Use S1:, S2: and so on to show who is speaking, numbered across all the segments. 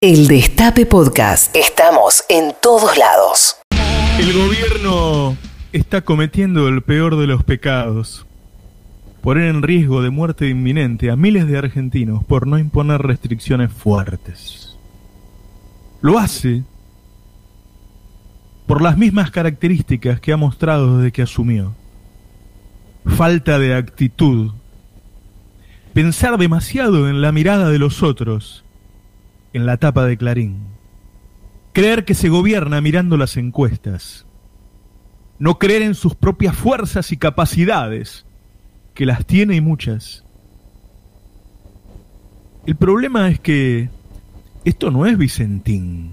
S1: El Destape Podcast. Estamos en todos lados.
S2: El gobierno está cometiendo el peor de los pecados. Poner en riesgo de muerte inminente a miles de argentinos por no imponer restricciones fuertes. Lo hace por las mismas características que ha mostrado desde que asumió. Falta de actitud. Pensar demasiado en la mirada de los otros en la tapa de Clarín. Creer que se gobierna mirando las encuestas. No creer en sus propias fuerzas y capacidades, que las tiene y muchas. El problema es que esto no es Vicentín.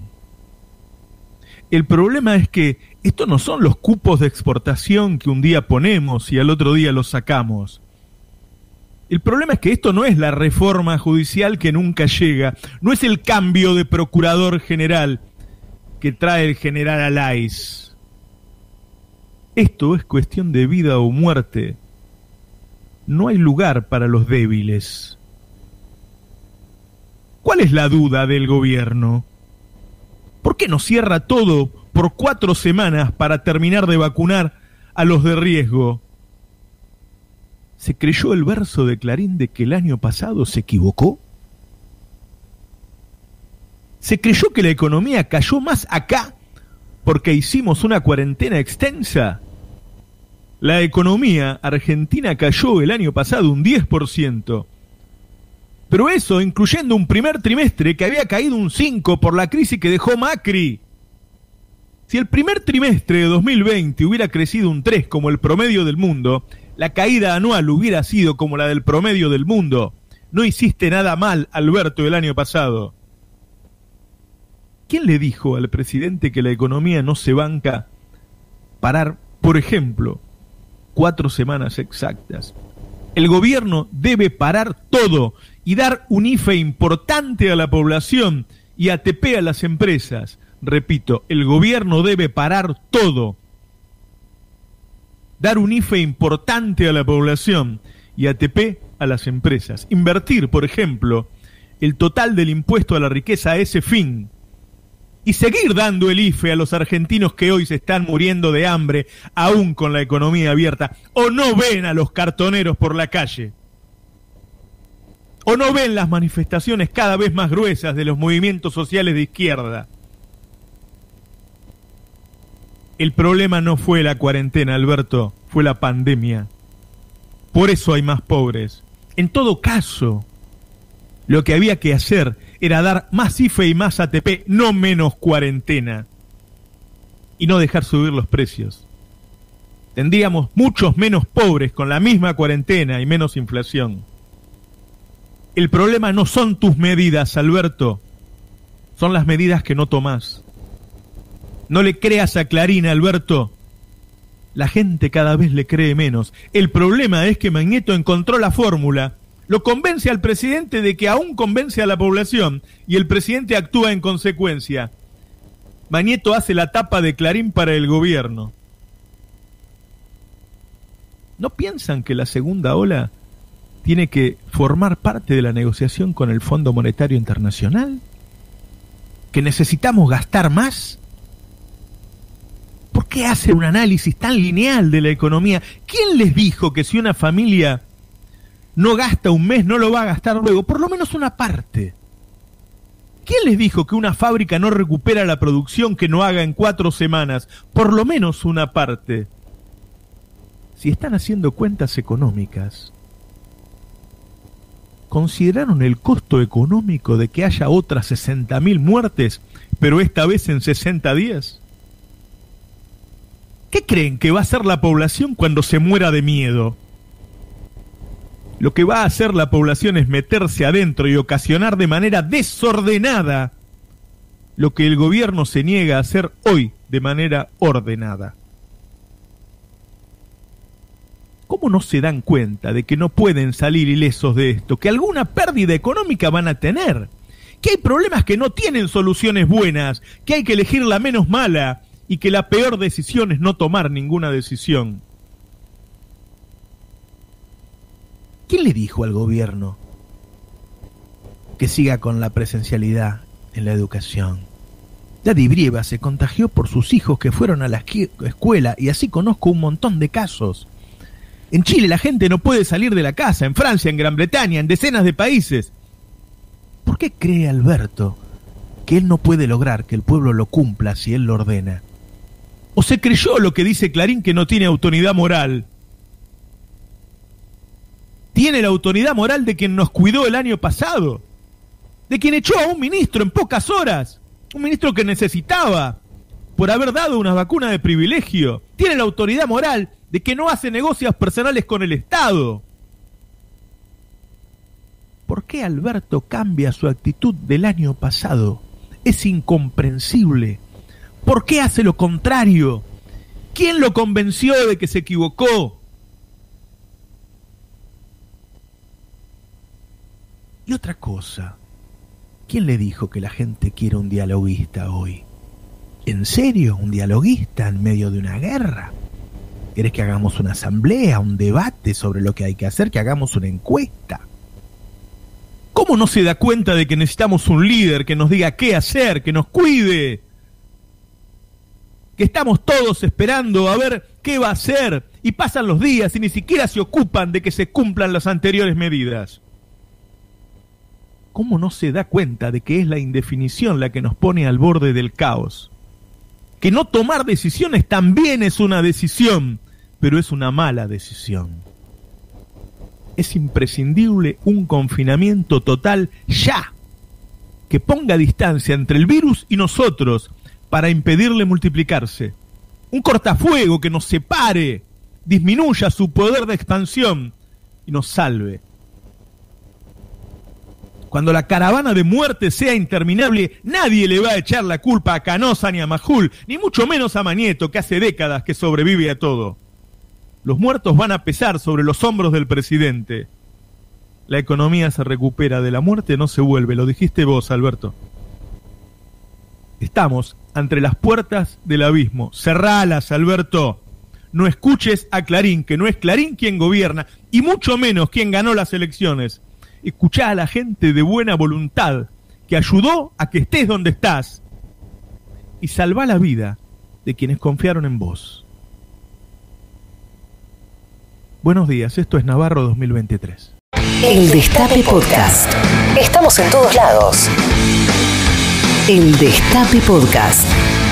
S2: El problema es que esto no son los cupos de exportación que un día ponemos y al otro día los sacamos. El problema es que esto no es la reforma judicial que nunca llega, no es el cambio de procurador general que trae el general Alais. Esto es cuestión de vida o muerte. No hay lugar para los débiles. ¿Cuál es la duda del gobierno? ¿Por qué no cierra todo por cuatro semanas para terminar de vacunar a los de riesgo? ¿Se creyó el verso de Clarín de que el año pasado se equivocó? ¿Se creyó que la economía cayó más acá porque hicimos una cuarentena extensa? La economía argentina cayó el año pasado un 10%. Pero eso incluyendo un primer trimestre que había caído un 5 por la crisis que dejó Macri. Si el primer trimestre de 2020 hubiera crecido un 3 como el promedio del mundo, la caída anual hubiera sido como la del promedio del mundo. No hiciste nada mal, Alberto, el año pasado. ¿Quién le dijo al presidente que la economía no se banca parar, por ejemplo, cuatro semanas exactas? El gobierno debe parar todo y dar un IFE importante a la población y ATP a las empresas. Repito, el gobierno debe parar todo dar un IFE importante a la población y ATP a las empresas. Invertir, por ejemplo, el total del impuesto a la riqueza a ese fin. Y seguir dando el IFE a los argentinos que hoy se están muriendo de hambre, aún con la economía abierta. O no ven a los cartoneros por la calle. O no ven las manifestaciones cada vez más gruesas de los movimientos sociales de izquierda. El problema no fue la cuarentena, Alberto, fue la pandemia. Por eso hay más pobres. En todo caso, lo que había que hacer era dar más IFE y más ATP, no menos cuarentena. Y no dejar subir los precios. Tendríamos muchos menos pobres con la misma cuarentena y menos inflación. El problema no son tus medidas, Alberto. Son las medidas que no tomás. No le creas a Clarín, Alberto. La gente cada vez le cree menos. El problema es que Magneto encontró la fórmula, lo convence al presidente de que aún convence a la población y el presidente actúa en consecuencia. Magneto hace la tapa de Clarín para el gobierno. ¿No piensan que la segunda ola tiene que formar parte de la negociación con el Fondo Monetario Internacional? ¿Que necesitamos gastar más? ¿Por qué hacen un análisis tan lineal de la economía? ¿Quién les dijo que si una familia no gasta un mes, no lo va a gastar luego? Por lo menos una parte. ¿Quién les dijo que una fábrica no recupera la producción que no haga en cuatro semanas? Por lo menos una parte. Si están haciendo cuentas económicas, ¿consideraron el costo económico de que haya otras 60.000 muertes, pero esta vez en 60 días? ¿Qué creen que va a hacer la población cuando se muera de miedo? Lo que va a hacer la población es meterse adentro y ocasionar de manera desordenada lo que el gobierno se niega a hacer hoy de manera ordenada. ¿Cómo no se dan cuenta de que no pueden salir ilesos de esto? Que alguna pérdida económica van a tener. Que hay problemas que no tienen soluciones buenas. Que hay que elegir la menos mala y que la peor decisión es no tomar ninguna decisión. ¿Quién le dijo al gobierno que siga con la presencialidad en la educación. Daddy Brieva se contagió por sus hijos que fueron a la escuela y así conozco un montón de casos. En Chile la gente no puede salir de la casa, en Francia, en Gran Bretaña, en decenas de países. ¿Por qué cree Alberto que él no puede lograr que el pueblo lo cumpla si él lo ordena? ¿O se creyó lo que dice Clarín que no tiene autoridad moral? Tiene la autoridad moral de quien nos cuidó el año pasado, de quien echó a un ministro en pocas horas, un ministro que necesitaba por haber dado una vacuna de privilegio. Tiene la autoridad moral de que no hace negocios personales con el Estado. ¿Por qué Alberto cambia su actitud del año pasado? Es incomprensible. ¿Por qué hace lo contrario? ¿Quién lo convenció de que se equivocó? Y otra cosa, ¿quién le dijo que la gente quiere un dialoguista hoy? ¿En serio? ¿Un dialoguista en medio de una guerra? ¿Querés que hagamos una asamblea, un debate sobre lo que hay que hacer, que hagamos una encuesta? ¿Cómo no se da cuenta de que necesitamos un líder que nos diga qué hacer, que nos cuide? Que estamos todos esperando a ver qué va a hacer y pasan los días y ni siquiera se ocupan de que se cumplan las anteriores medidas. ¿Cómo no se da cuenta de que es la indefinición la que nos pone al borde del caos? Que no tomar decisiones también es una decisión pero es una mala decisión. Es imprescindible un confinamiento total ya, que ponga distancia entre el virus y nosotros para impedirle multiplicarse. Un cortafuego que nos separe, disminuya su poder de expansión y nos salve. Cuando la caravana de muerte sea interminable, nadie le va a echar la culpa a Canosa ni a Majul, ni mucho menos a Manieto, que hace décadas que sobrevive a todo. Los muertos van a pesar sobre los hombros del presidente. La economía se recupera, de la muerte no se vuelve, lo dijiste vos, Alberto. Estamos ante las puertas del abismo. Cerralas, Alberto. No escuches a Clarín, que no es Clarín quien gobierna, y mucho menos quien ganó las elecciones. Escuchá a la gente de buena voluntad, que ayudó a que estés donde estás, y salva la vida de quienes confiaron en vos. Buenos días, esto es Navarro 2023.
S1: El Destape Podcast. Estamos en todos lados. El Destape Podcast.